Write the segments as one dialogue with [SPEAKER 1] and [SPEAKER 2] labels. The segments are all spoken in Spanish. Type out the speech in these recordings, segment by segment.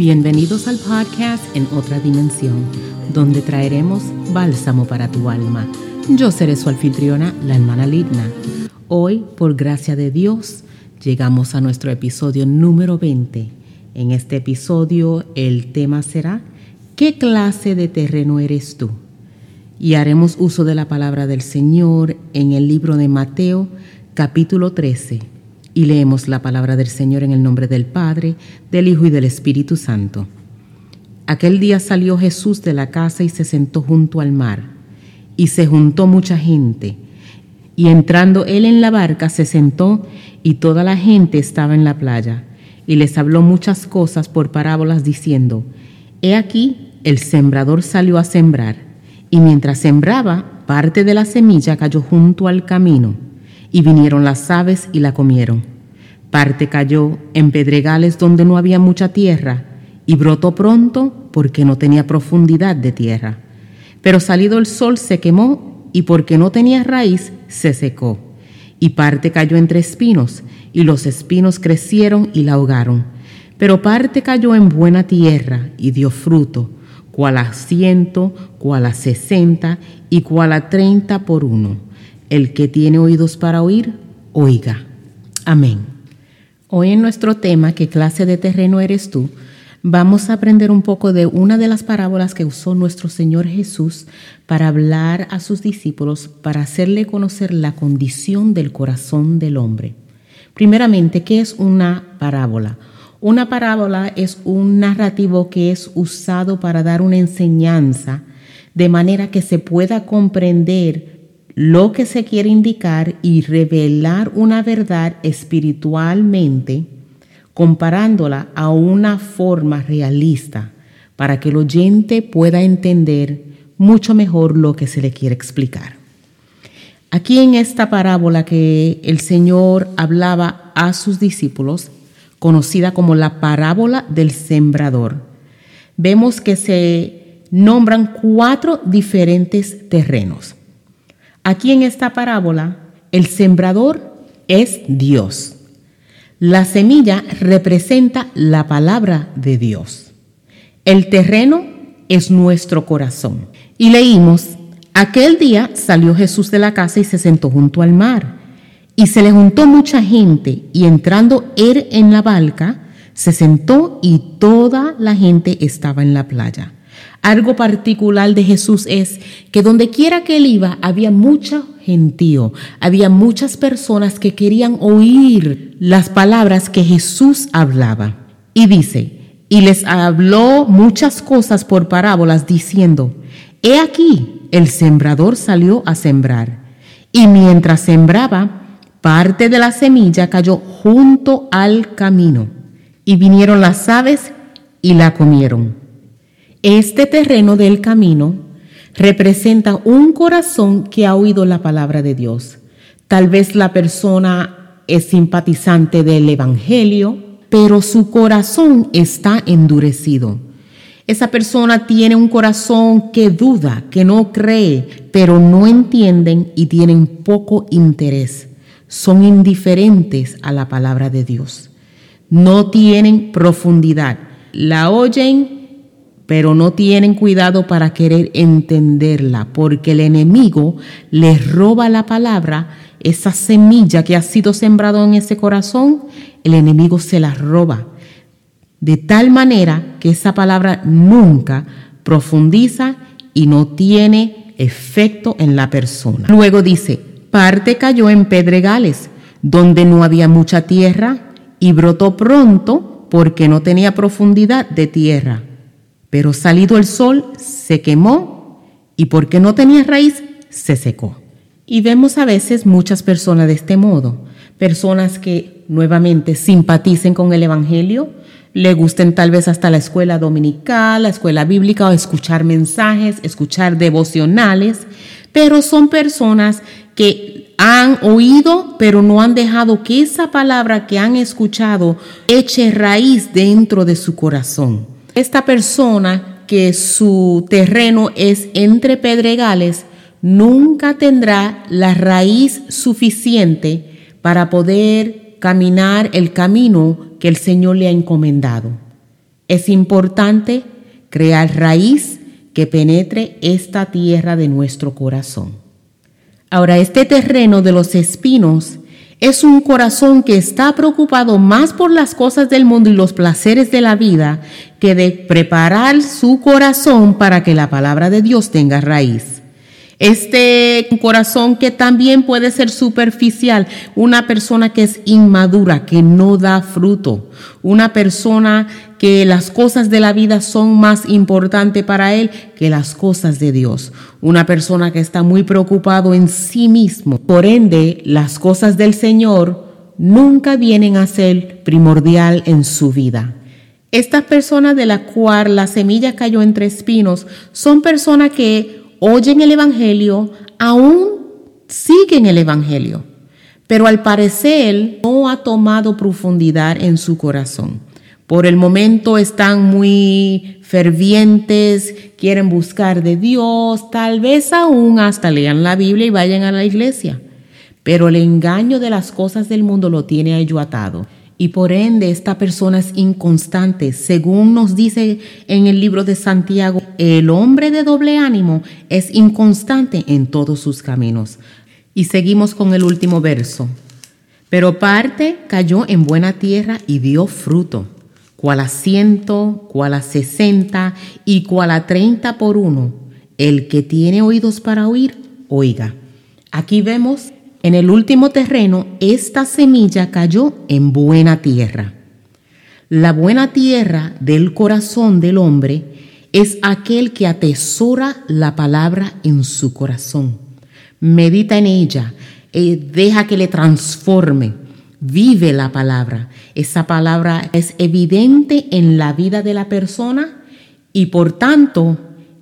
[SPEAKER 1] Bienvenidos al podcast En otra dimensión, donde traeremos bálsamo para tu alma. Yo seré su anfitriona, la hermana Lidna. Hoy, por gracia de Dios, llegamos a nuestro episodio número 20. En este episodio el tema será ¿Qué clase de terreno eres tú? Y haremos uso de la palabra del Señor en el libro de Mateo, capítulo 13 y leemos la palabra del Señor en el nombre del Padre, del Hijo y del Espíritu Santo. Aquel día salió Jesús de la casa y se sentó junto al mar, y se juntó mucha gente. Y entrando él en la barca se sentó, y toda la gente estaba en la playa, y les habló muchas cosas por parábolas diciendo, He aquí, el sembrador salió a sembrar, y mientras sembraba, parte de la semilla cayó junto al camino y vinieron las aves y la comieron. Parte cayó en pedregales donde no había mucha tierra, y brotó pronto porque no tenía profundidad de tierra. Pero salido el sol se quemó, y porque no tenía raíz, se secó. Y parte cayó entre espinos, y los espinos crecieron y la ahogaron. Pero parte cayó en buena tierra, y dio fruto, cual a ciento, cual a sesenta, y cual a treinta por uno. El que tiene oídos para oír, oiga. Amén. Hoy en nuestro tema, ¿qué clase de terreno eres tú? Vamos a aprender un poco de una de las parábolas que usó nuestro Señor Jesús para hablar a sus discípulos, para hacerle conocer la condición del corazón del hombre. Primeramente, ¿qué es una parábola? Una parábola es un narrativo que es usado para dar una enseñanza de manera que se pueda comprender lo que se quiere indicar y revelar una verdad espiritualmente comparándola a una forma realista para que el oyente pueda entender mucho mejor lo que se le quiere explicar. Aquí en esta parábola que el Señor hablaba a sus discípulos, conocida como la parábola del sembrador, vemos que se nombran cuatro diferentes terrenos. Aquí en esta parábola, el sembrador es Dios. La semilla representa la palabra de Dios. El terreno es nuestro corazón. Y leímos, aquel día salió Jesús de la casa y se sentó junto al mar. Y se le juntó mucha gente y entrando él en la barca, se sentó y toda la gente estaba en la playa. Algo particular de Jesús es que donde quiera que él iba había mucho gentío, había muchas personas que querían oír las palabras que Jesús hablaba. Y dice, y les habló muchas cosas por parábolas diciendo, he aquí, el sembrador salió a sembrar. Y mientras sembraba, parte de la semilla cayó junto al camino, y vinieron las aves y la comieron. Este terreno del camino representa un corazón que ha oído la palabra de Dios. Tal vez la persona es simpatizante del Evangelio, pero su corazón está endurecido. Esa persona tiene un corazón que duda, que no cree, pero no entienden y tienen poco interés. Son indiferentes a la palabra de Dios. No tienen profundidad. La oyen pero no tienen cuidado para querer entenderla, porque el enemigo les roba la palabra, esa semilla que ha sido sembrado en ese corazón, el enemigo se la roba, de tal manera que esa palabra nunca profundiza y no tiene efecto en la persona. Luego dice, parte cayó en pedregales, donde no había mucha tierra, y brotó pronto porque no tenía profundidad de tierra pero salido el sol, se quemó y porque no tenía raíz, se secó. Y vemos a veces muchas personas de este modo, personas que nuevamente simpaticen con el Evangelio, le gusten tal vez hasta la escuela dominical, la escuela bíblica o escuchar mensajes, escuchar devocionales, pero son personas que han oído, pero no han dejado que esa palabra que han escuchado eche raíz dentro de su corazón. Esta persona que su terreno es entre pedregales nunca tendrá la raíz suficiente para poder caminar el camino que el Señor le ha encomendado. Es importante crear raíz que penetre esta tierra de nuestro corazón. Ahora, este terreno de los espinos es un corazón que está preocupado más por las cosas del mundo y los placeres de la vida que de preparar su corazón para que la palabra de Dios tenga raíz. Este corazón que también puede ser superficial, una persona que es inmadura, que no da fruto, una persona que las cosas de la vida son más importantes para él que las cosas de Dios, una persona que está muy preocupado en sí mismo. Por ende, las cosas del Señor nunca vienen a ser primordial en su vida. Estas personas de la cual la semilla cayó entre espinos son personas que oyen el Evangelio, aún siguen el Evangelio, pero al parecer no ha tomado profundidad en su corazón. Por el momento están muy fervientes, quieren buscar de Dios, tal vez aún hasta lean la Biblia y vayan a la iglesia. Pero el engaño de las cosas del mundo lo tiene a ello atado y por ende esta persona es inconstante. Según nos dice en el libro de Santiago, el hombre de doble ánimo es inconstante en todos sus caminos. Y seguimos con el último verso. Pero parte cayó en buena tierra y dio fruto, cual a ciento, cual a sesenta y cual a treinta por uno. El que tiene oídos para oír, oiga. Aquí vemos en el último terreno, esta semilla cayó en buena tierra. La buena tierra del corazón del hombre es aquel que atesora la palabra en su corazón. Medita en ella, eh, deja que le transforme, vive la palabra. Esa palabra es evidente en la vida de la persona y por tanto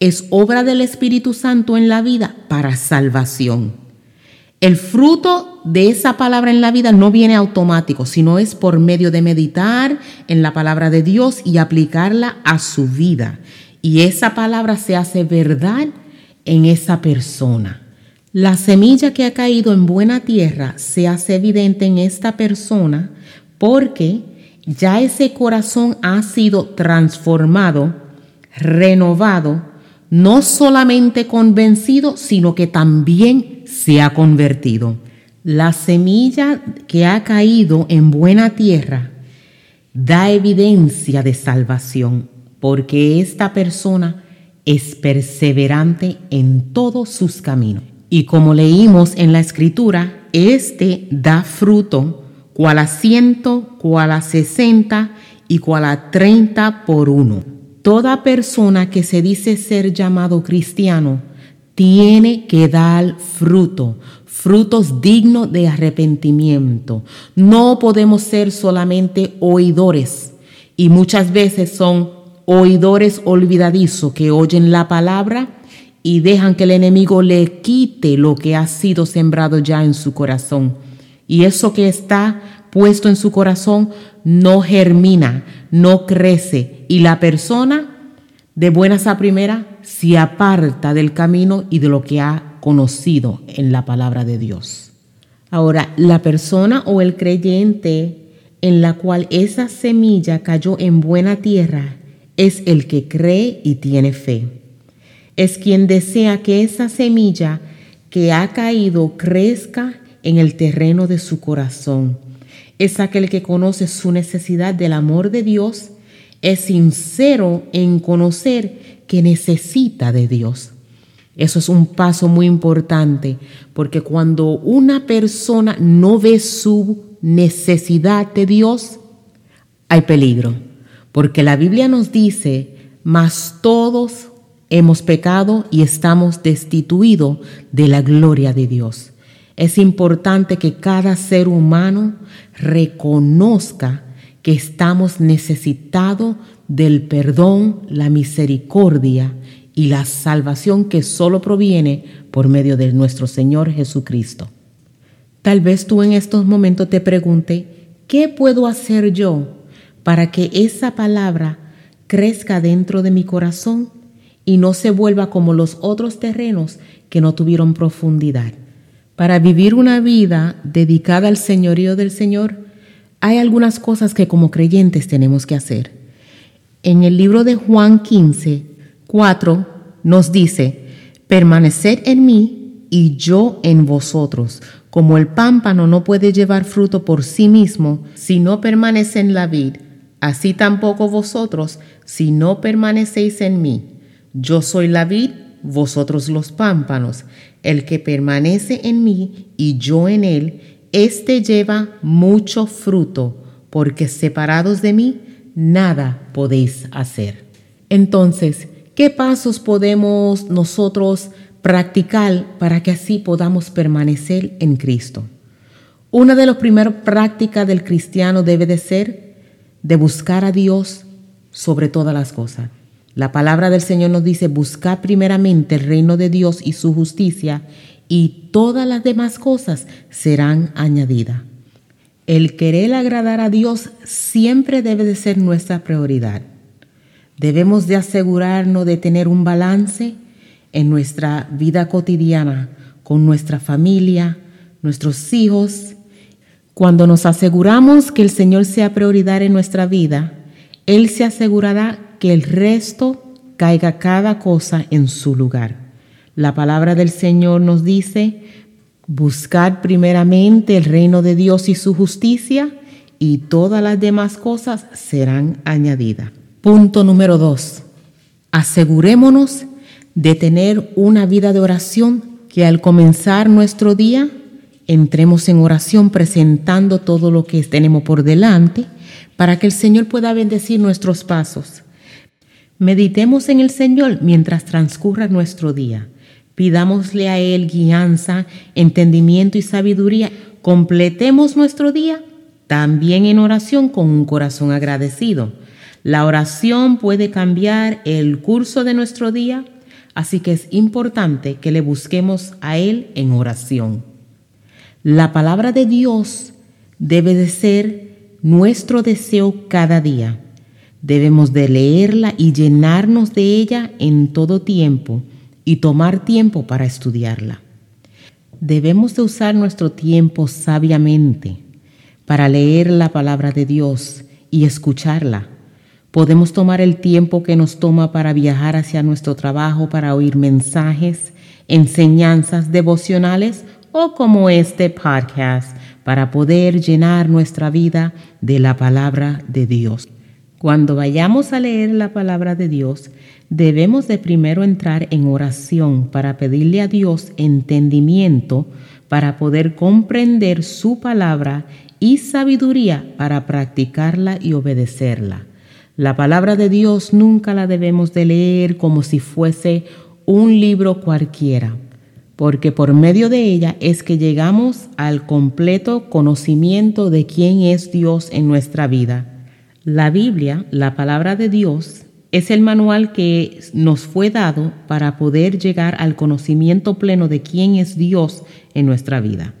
[SPEAKER 1] es obra del Espíritu Santo en la vida para salvación. El fruto de esa palabra en la vida no viene automático, sino es por medio de meditar en la palabra de Dios y aplicarla a su vida. Y esa palabra se hace verdad en esa persona. La semilla que ha caído en buena tierra se hace evidente en esta persona porque ya ese corazón ha sido transformado, renovado, no solamente convencido, sino que también se ha convertido. La semilla que ha caído en buena tierra da evidencia de salvación, porque esta persona es perseverante en todos sus caminos. Y como leímos en la escritura, este da fruto, cual a ciento, cual a sesenta y cual a treinta por uno. Toda persona que se dice ser llamado cristiano tiene que dar fruto, frutos dignos de arrepentimiento. No podemos ser solamente oidores y muchas veces son oidores olvidadizos que oyen la palabra y dejan que el enemigo le quite lo que ha sido sembrado ya en su corazón. Y eso que está puesto en su corazón no germina, no crece y la persona de buenas a primera se aparta del camino y de lo que ha conocido en la palabra de Dios. Ahora, la persona o el creyente en la cual esa semilla cayó en buena tierra es el que cree y tiene fe. Es quien desea que esa semilla que ha caído crezca en el terreno de su corazón. Es aquel que conoce su necesidad del amor de Dios, es sincero en conocer que necesita de Dios. Eso es un paso muy importante, porque cuando una persona no ve su necesidad de Dios, hay peligro, porque la Biblia nos dice, mas todos hemos pecado y estamos destituidos de la gloria de Dios. Es importante que cada ser humano reconozca que estamos necesitados del perdón, la misericordia y la salvación que solo proviene por medio de nuestro Señor Jesucristo. Tal vez tú en estos momentos te pregunte, ¿qué puedo hacer yo para que esa palabra crezca dentro de mi corazón y no se vuelva como los otros terrenos que no tuvieron profundidad? Para vivir una vida dedicada al señorío del Señor, hay algunas cosas que como creyentes tenemos que hacer. En el libro de Juan 15, 4 nos dice, permaneced en mí y yo en vosotros. Como el pámpano no puede llevar fruto por sí mismo si no permanece en la vid, así tampoco vosotros si no permanecéis en mí. Yo soy la vid, vosotros los pámpanos. El que permanece en mí y yo en él, éste lleva mucho fruto, porque separados de mí, nada podéis hacer. Entonces, ¿qué pasos podemos nosotros practicar para que así podamos permanecer en Cristo? Una de las primeras prácticas del cristiano debe de ser de buscar a Dios sobre todas las cosas. La palabra del Señor nos dice, buscar primeramente el reino de Dios y su justicia, y todas las demás cosas serán añadidas. El querer agradar a Dios siempre debe de ser nuestra prioridad. Debemos de asegurarnos de tener un balance en nuestra vida cotidiana con nuestra familia, nuestros hijos. Cuando nos aseguramos que el Señor sea prioridad en nuestra vida, Él se asegurará que el resto caiga cada cosa en su lugar. La palabra del Señor nos dice, buscad primeramente el reino de Dios y su justicia, y todas las demás cosas serán añadidas. Punto número dos. Asegurémonos de tener una vida de oración que al comenzar nuestro día entremos en oración presentando todo lo que tenemos por delante para que el Señor pueda bendecir nuestros pasos. Meditemos en el Señor mientras transcurra nuestro día. Pidámosle a Él guianza, entendimiento y sabiduría. Completemos nuestro día también en oración con un corazón agradecido. La oración puede cambiar el curso de nuestro día, así que es importante que le busquemos a Él en oración. La palabra de Dios debe de ser nuestro deseo cada día. Debemos de leerla y llenarnos de ella en todo tiempo y tomar tiempo para estudiarla. Debemos de usar nuestro tiempo sabiamente para leer la palabra de Dios y escucharla Podemos tomar el tiempo que nos toma para viajar hacia nuestro trabajo, para oír mensajes, enseñanzas devocionales o como este podcast, para poder llenar nuestra vida de la palabra de Dios. Cuando vayamos a leer la palabra de Dios, debemos de primero entrar en oración para pedirle a Dios entendimiento para poder comprender su palabra y sabiduría para practicarla y obedecerla. La palabra de Dios nunca la debemos de leer como si fuese un libro cualquiera, porque por medio de ella es que llegamos al completo conocimiento de quién es Dios en nuestra vida. La Biblia, la palabra de Dios, es el manual que nos fue dado para poder llegar al conocimiento pleno de quién es Dios en nuestra vida.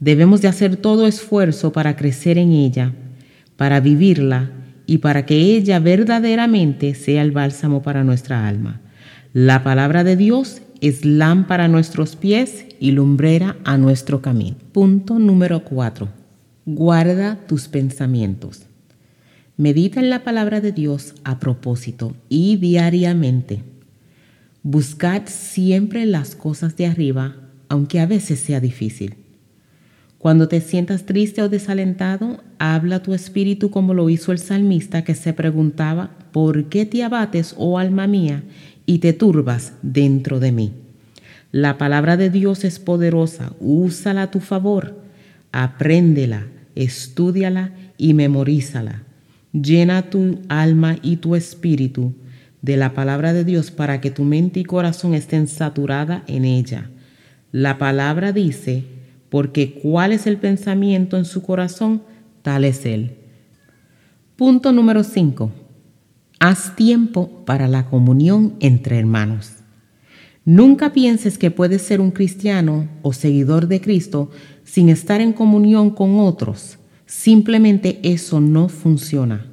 [SPEAKER 1] Debemos de hacer todo esfuerzo para crecer en ella, para vivirla y para que ella verdaderamente sea el bálsamo para nuestra alma. La palabra de Dios es lámpara a nuestros pies y lumbrera a nuestro camino. Punto número 4. Guarda tus pensamientos. Medita en la palabra de Dios a propósito y diariamente. Buscad siempre las cosas de arriba, aunque a veces sea difícil. Cuando te sientas triste o desalentado, habla tu espíritu como lo hizo el salmista que se preguntaba, ¿por qué te abates, oh alma mía, y te turbas dentro de mí? La palabra de Dios es poderosa, úsala a tu favor, apréndela, estúdiala y memorízala. Llena tu alma y tu espíritu de la palabra de Dios para que tu mente y corazón estén saturadas en ella. La palabra dice, porque cuál es el pensamiento en su corazón, tal es él. Punto número 5. Haz tiempo para la comunión entre hermanos. Nunca pienses que puedes ser un cristiano o seguidor de Cristo sin estar en comunión con otros. Simplemente eso no funciona.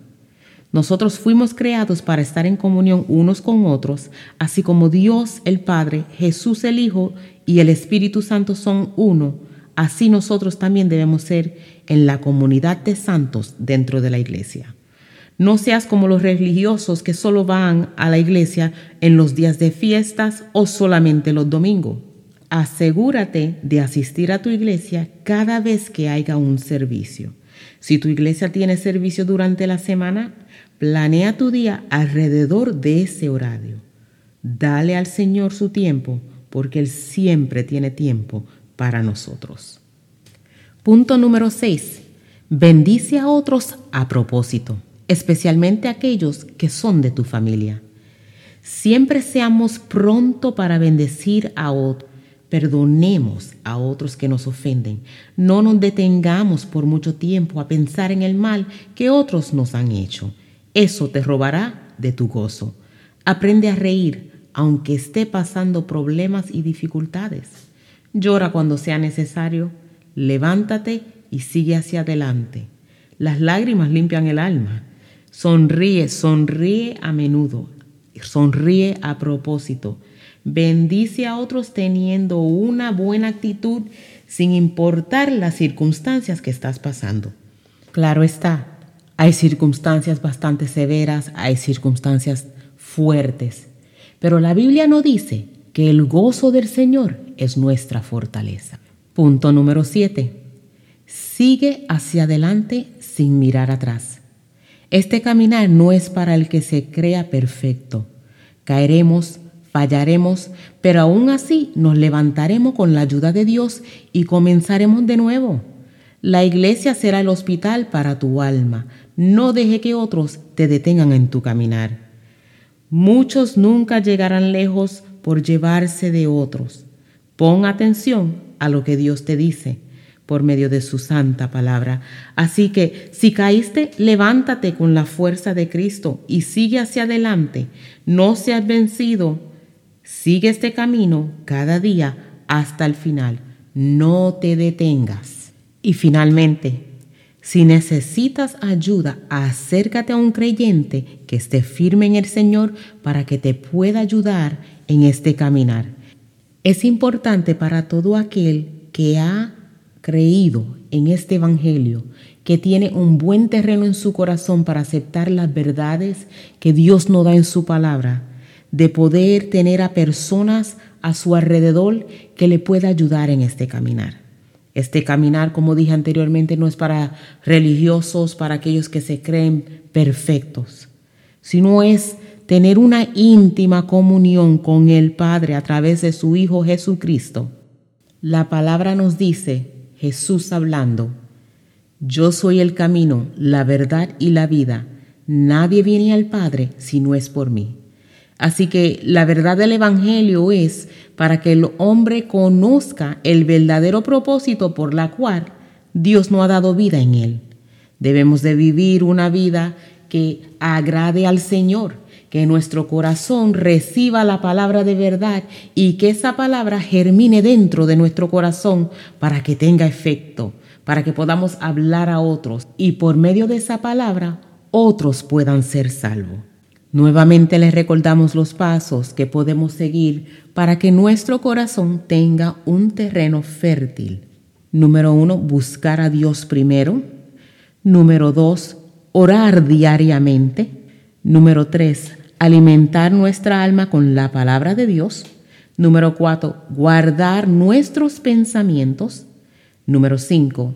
[SPEAKER 1] Nosotros fuimos creados para estar en comunión unos con otros, así como Dios el Padre, Jesús el Hijo y el Espíritu Santo son uno así nosotros también debemos ser en la comunidad de santos dentro de la iglesia. No seas como los religiosos que solo van a la iglesia en los días de fiestas o solamente los domingos. Asegúrate de asistir a tu iglesia cada vez que haya un servicio. Si tu iglesia tiene servicio durante la semana, planea tu día alrededor de ese horario. Dale al Señor su tiempo, porque Él siempre tiene tiempo para nosotros. Punto número 6. Bendice a otros a propósito, especialmente aquellos que son de tu familia. Siempre seamos pronto para bendecir a otros Perdonemos a otros que nos ofenden. No nos detengamos por mucho tiempo a pensar en el mal que otros nos han hecho. Eso te robará de tu gozo. Aprende a reír aunque esté pasando problemas y dificultades. Llora cuando sea necesario. Levántate y sigue hacia adelante. Las lágrimas limpian el alma. Sonríe, sonríe a menudo. Sonríe a propósito. Bendice a otros teniendo una buena actitud sin importar las circunstancias que estás pasando. Claro está, hay circunstancias bastante severas, hay circunstancias fuertes, pero la Biblia no dice que el gozo del Señor es nuestra fortaleza. Punto número 7. Sigue hacia adelante sin mirar atrás. Este caminar no es para el que se crea perfecto. Caeremos, fallaremos, pero aún así nos levantaremos con la ayuda de Dios y comenzaremos de nuevo. La iglesia será el hospital para tu alma. No deje que otros te detengan en tu caminar. Muchos nunca llegarán lejos por llevarse de otros. Pon atención a lo que Dios te dice por medio de su santa palabra. Así que si caíste, levántate con la fuerza de Cristo y sigue hacia adelante. No seas vencido Sigue este camino cada día hasta el final. No te detengas. Y finalmente, si necesitas ayuda, acércate a un creyente que esté firme en el Señor para que te pueda ayudar en este caminar. Es importante para todo aquel que ha creído en este Evangelio, que tiene un buen terreno en su corazón para aceptar las verdades que Dios nos da en su palabra, de poder tener a personas a su alrededor que le pueda ayudar en este caminar. Este caminar, como dije anteriormente, no es para religiosos, para aquellos que se creen perfectos, sino es tener una íntima comunión con el Padre a través de su Hijo Jesucristo. La palabra nos dice, Jesús hablando, yo soy el camino, la verdad y la vida. Nadie viene al Padre si no es por mí. Así que la verdad del Evangelio es para que el hombre conozca el verdadero propósito por la cual Dios no ha dado vida en él. Debemos de vivir una vida que agrade al Señor, que nuestro corazón reciba la palabra de verdad y que esa palabra germine dentro de nuestro corazón para que tenga efecto, para que podamos hablar a otros y por medio de esa palabra otros puedan ser salvos. Nuevamente les recordamos los pasos que podemos seguir para que nuestro corazón tenga un terreno fértil. Número uno, buscar a Dios primero. Número dos, orar diariamente. Número tres, alimentar nuestra alma con la palabra de Dios. Número cuatro, guardar nuestros pensamientos. Número cinco,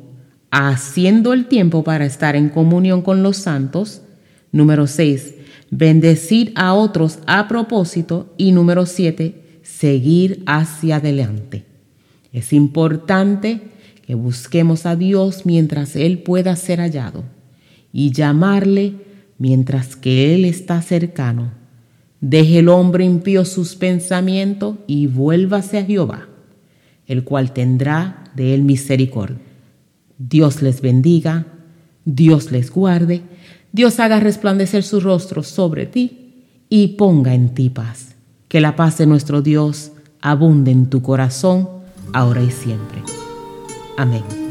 [SPEAKER 1] haciendo el tiempo para estar en comunión con los santos. Número seis, bendecir a otros a propósito y número siete, seguir hacia adelante. Es importante que busquemos a Dios mientras Él pueda ser hallado y llamarle mientras que Él está cercano. Deje el hombre impío sus pensamientos y vuélvase a Jehová, el cual tendrá de él misericordia. Dios les bendiga, Dios les guarde Dios haga resplandecer su rostro sobre ti y ponga en ti paz. Que la paz de nuestro Dios abunde en tu corazón, ahora y siempre. Amén.